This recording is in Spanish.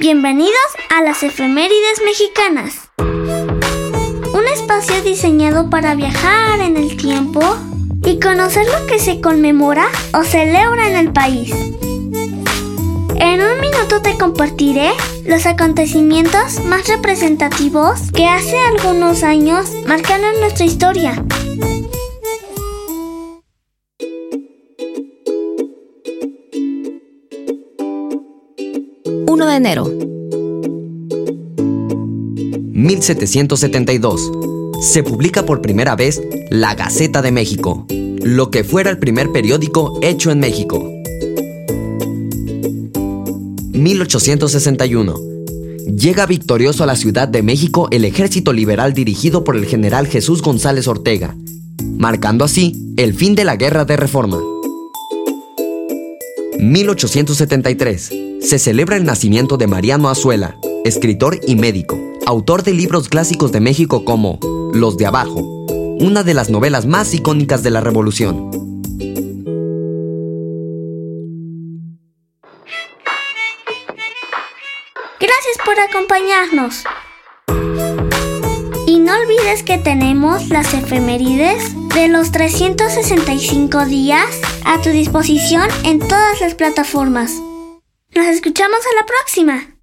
Bienvenidos a las efemérides mexicanas. Un espacio diseñado para viajar en el tiempo y conocer lo que se conmemora o celebra en el país. En un minuto te compartiré los acontecimientos más representativos que hace algunos años marcaron nuestra historia. 1 de enero. 1772. Se publica por primera vez La Gaceta de México, lo que fuera el primer periódico hecho en México. 1861. Llega victorioso a la Ciudad de México el ejército liberal dirigido por el general Jesús González Ortega, marcando así el fin de la Guerra de Reforma. 1873. Se celebra el nacimiento de Mariano Azuela, escritor y médico, autor de libros clásicos de México como Los de Abajo, una de las novelas más icónicas de la Revolución. Gracias por acompañarnos. Y no olvides que tenemos las efemérides de los 365 días a tu disposición en todas las plataformas. Nos escuchamos a la próxima.